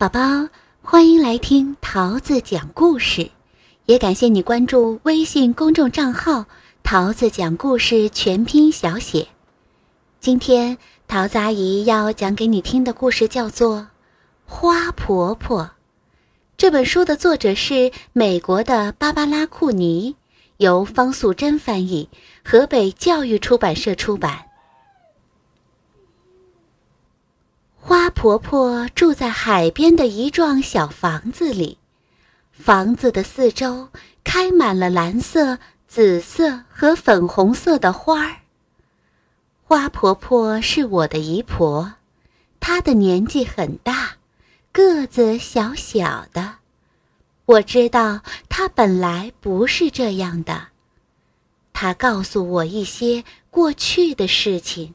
宝宝，欢迎来听桃子讲故事，也感谢你关注微信公众账号“桃子讲故事全拼小写”。今天桃子阿姨要讲给你听的故事叫做《花婆婆》。这本书的作者是美国的芭芭拉·库尼，由方素珍翻译，河北教育出版社出版。婆婆住在海边的一幢小房子里，房子的四周开满了蓝色、紫色和粉红色的花儿。花婆婆是我的姨婆，她的年纪很大，个子小小的。我知道她本来不是这样的，她告诉我一些过去的事情。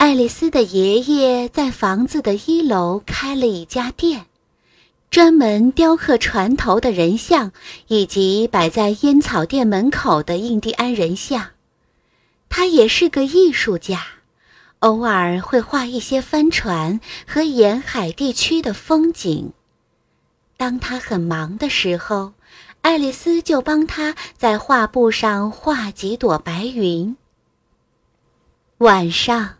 爱丽丝的爷爷在房子的一楼开了一家店，专门雕刻船头的人像以及摆在烟草店门口的印第安人像。他也是个艺术家，偶尔会画一些帆船和沿海地区的风景。当他很忙的时候，爱丽丝就帮他在画布上画几朵白云。晚上。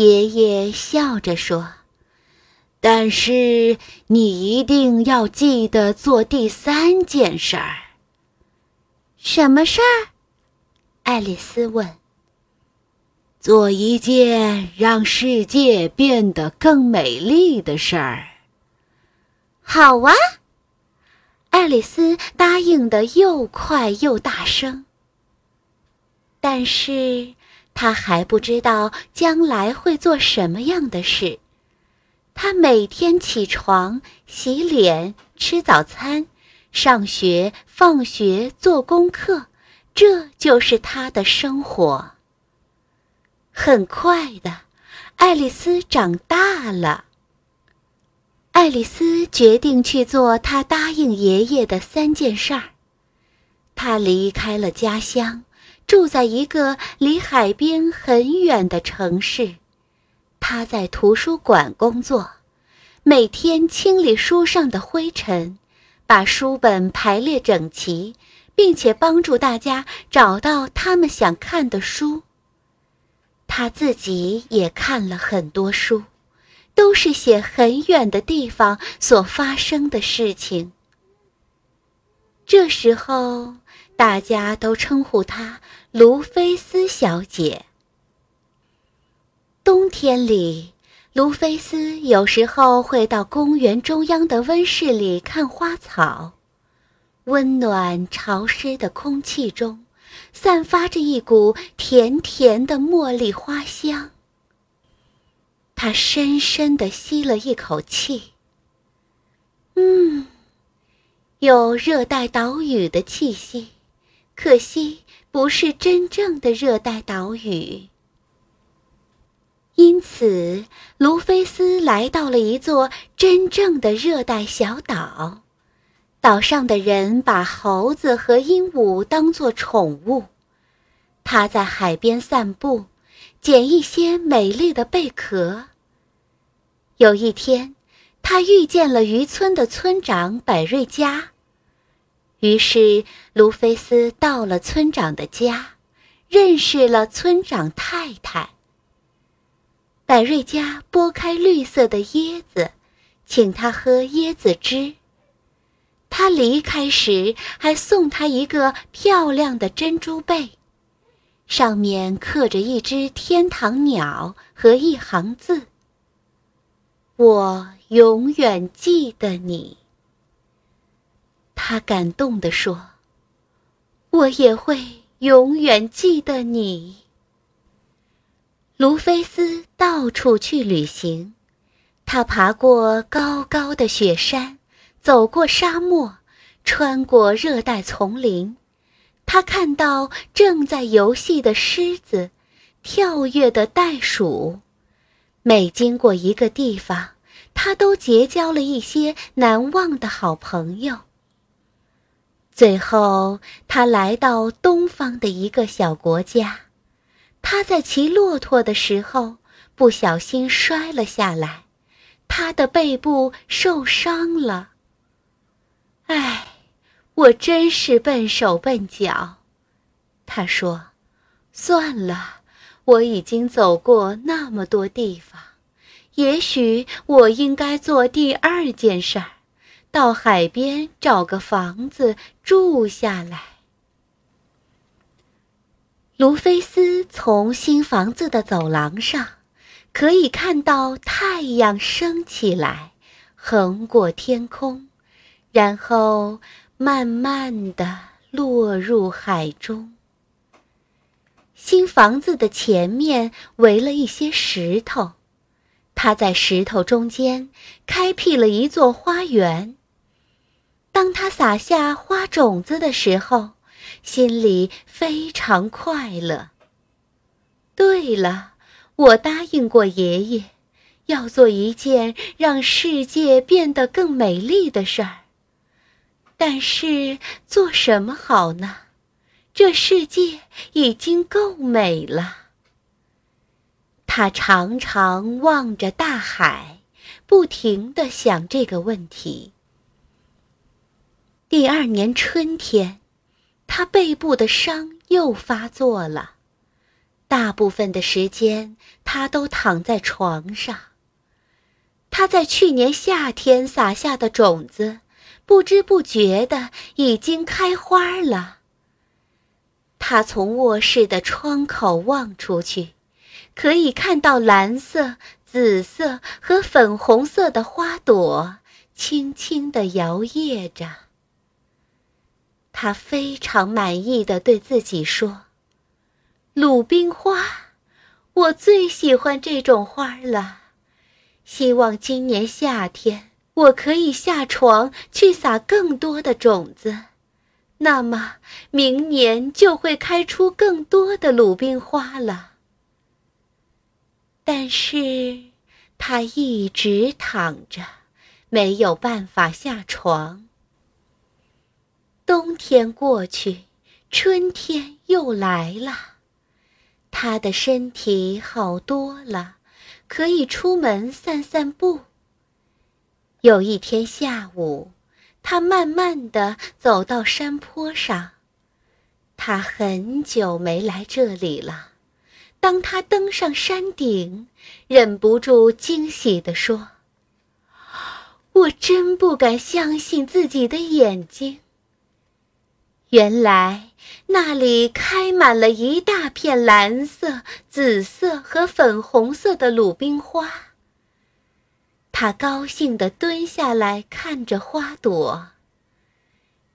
爷爷笑着说：“但是你一定要记得做第三件事儿。什么事儿？”爱丽丝问。“做一件让世界变得更美丽的事儿。”好啊！爱丽丝答应的又快又大声。但是。他还不知道将来会做什么样的事。他每天起床、洗脸、吃早餐、上学、放学、做功课，这就是他的生活。很快的，爱丽丝长大了。爱丽丝决定去做她答应爷爷的三件事儿。她离开了家乡。住在一个离海边很远的城市，他在图书馆工作，每天清理书上的灰尘，把书本排列整齐，并且帮助大家找到他们想看的书。他自己也看了很多书，都是写很远的地方所发生的事情。这时候。大家都称呼她卢菲斯小姐。冬天里，卢菲斯有时候会到公园中央的温室里看花草。温暖潮湿的空气中，散发着一股甜甜的茉莉花香。他深深地吸了一口气，嗯，有热带岛屿的气息。可惜不是真正的热带岛屿，因此卢菲斯来到了一座真正的热带小岛。岛上的人把猴子和鹦鹉当作宠物。他在海边散步，捡一些美丽的贝壳。有一天，他遇见了渔村的村长百瑞佳。于是，卢菲斯到了村长的家，认识了村长太太。百瑞佳剥开绿色的椰子，请他喝椰子汁。他离开时还送他一个漂亮的珍珠贝，上面刻着一只天堂鸟和一行字：“我永远记得你。”他感动地说：“我也会永远记得你。”卢菲斯到处去旅行，他爬过高高的雪山。走过沙漠，穿过热带丛林，他看到正在游戏的狮子，跳跃的袋鼠。每经过一个地方，他都结交了一些难忘的好朋友。最后，他来到东方的一个小国家，他在骑骆驼的时候不小心摔了下来，他的背部受伤了。唉，我真是笨手笨脚，他说：“算了，我已经走过那么多地方，也许我应该做第二件事儿，到海边找个房子住下来。”卢菲斯从新房子的走廊上，可以看到太阳升起来，横过天空。然后慢慢的落入海中。新房子的前面围了一些石头，他在石头中间开辟了一座花园。当他撒下花种子的时候，心里非常快乐。对了，我答应过爷爷，要做一件让世界变得更美丽的事儿。但是做什么好呢？这世界已经够美了。他常常望着大海，不停地想这个问题。第二年春天，他背部的伤又发作了，大部分的时间他都躺在床上。他在去年夏天撒下的种子。不知不觉的已经开花了。他从卧室的窗口望出去，可以看到蓝色、紫色和粉红色的花朵轻轻地摇曳着。他非常满意的对自己说：“鲁冰花，我最喜欢这种花了。希望今年夏天。”我可以下床去撒更多的种子，那么明年就会开出更多的鲁冰花了。但是，他一直躺着，没有办法下床。冬天过去，春天又来了，他的身体好多了，可以出门散散步。有一天下午，他慢慢地走到山坡上。他很久没来这里了。当他登上山顶，忍不住惊喜地说：“我真不敢相信自己的眼睛。原来那里开满了一大片蓝色、紫色和粉红色的鲁冰花。”他高兴地蹲下来看着花朵。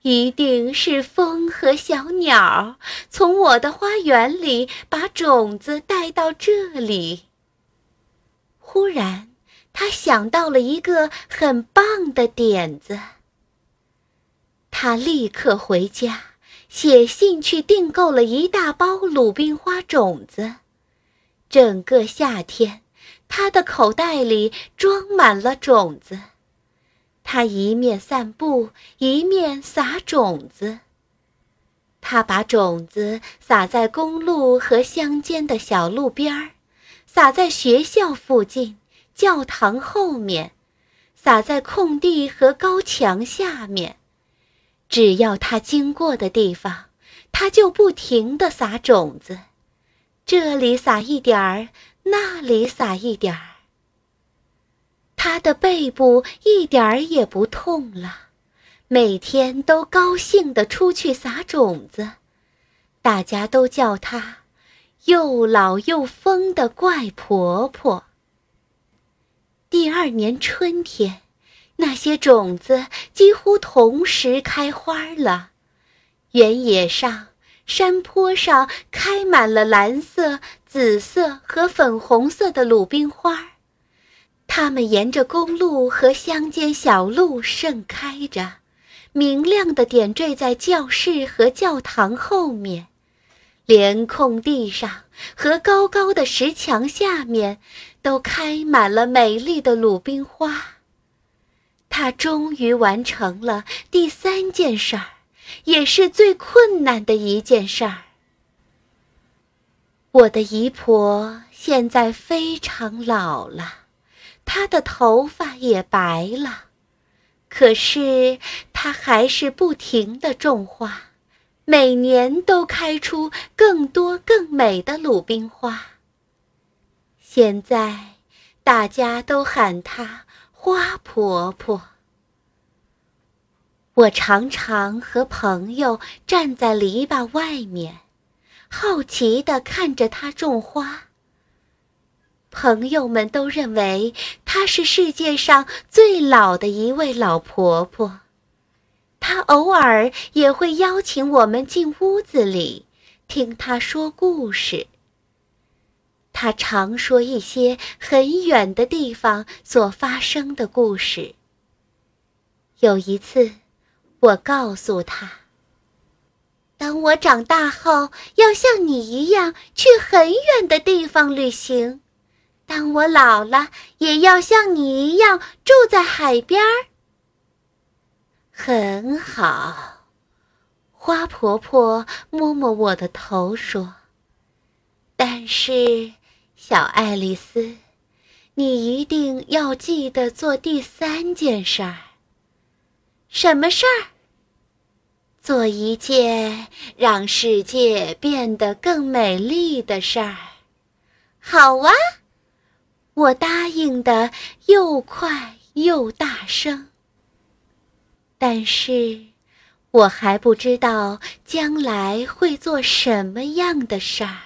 一定是风和小鸟从我的花园里把种子带到这里。忽然，他想到了一个很棒的点子。他立刻回家，写信去订购了一大包鲁冰花种子。整个夏天。他的口袋里装满了种子，他一面散步，一面撒种子。他把种子撒在公路和乡间的小路边儿，撒在学校附近、教堂后面，撒在空地和高墙下面。只要他经过的地方，他就不停地撒种子。这里撒一点儿。那里撒一点儿。他的背部一点儿也不痛了，每天都高兴地出去撒种子，大家都叫他又老又疯的怪婆婆。第二年春天，那些种子几乎同时开花了，原野上、山坡上开满了蓝色、紫色和粉红色的鲁冰花。它们沿着公路和乡间小路盛开着，明亮的点缀在教室和教堂后面，连空地上和高高的石墙下面，都开满了美丽的鲁冰花。他终于完成了第三件事儿，也是最困难的一件事儿。我的姨婆现在非常老了。她的头发也白了，可是她还是不停地种花，每年都开出更多更美的鲁冰花。现在大家都喊她花婆婆。我常常和朋友站在篱笆外面，好奇地看着她种花。朋友们都认为她是世界上最老的一位老婆婆。她偶尔也会邀请我们进屋子里听她说故事。他常说一些很远的地方所发生的故事。有一次，我告诉他：“等我长大后，要像你一样去很远的地方旅行。”当我老了，也要像你一样住在海边儿。很好，花婆婆摸摸我的头说：“但是，小爱丽丝，你一定要记得做第三件事儿。什么事儿？做一件让世界变得更美丽的事儿。好啊。”我答应的又快又大声，但是我还不知道将来会做什么样的事儿。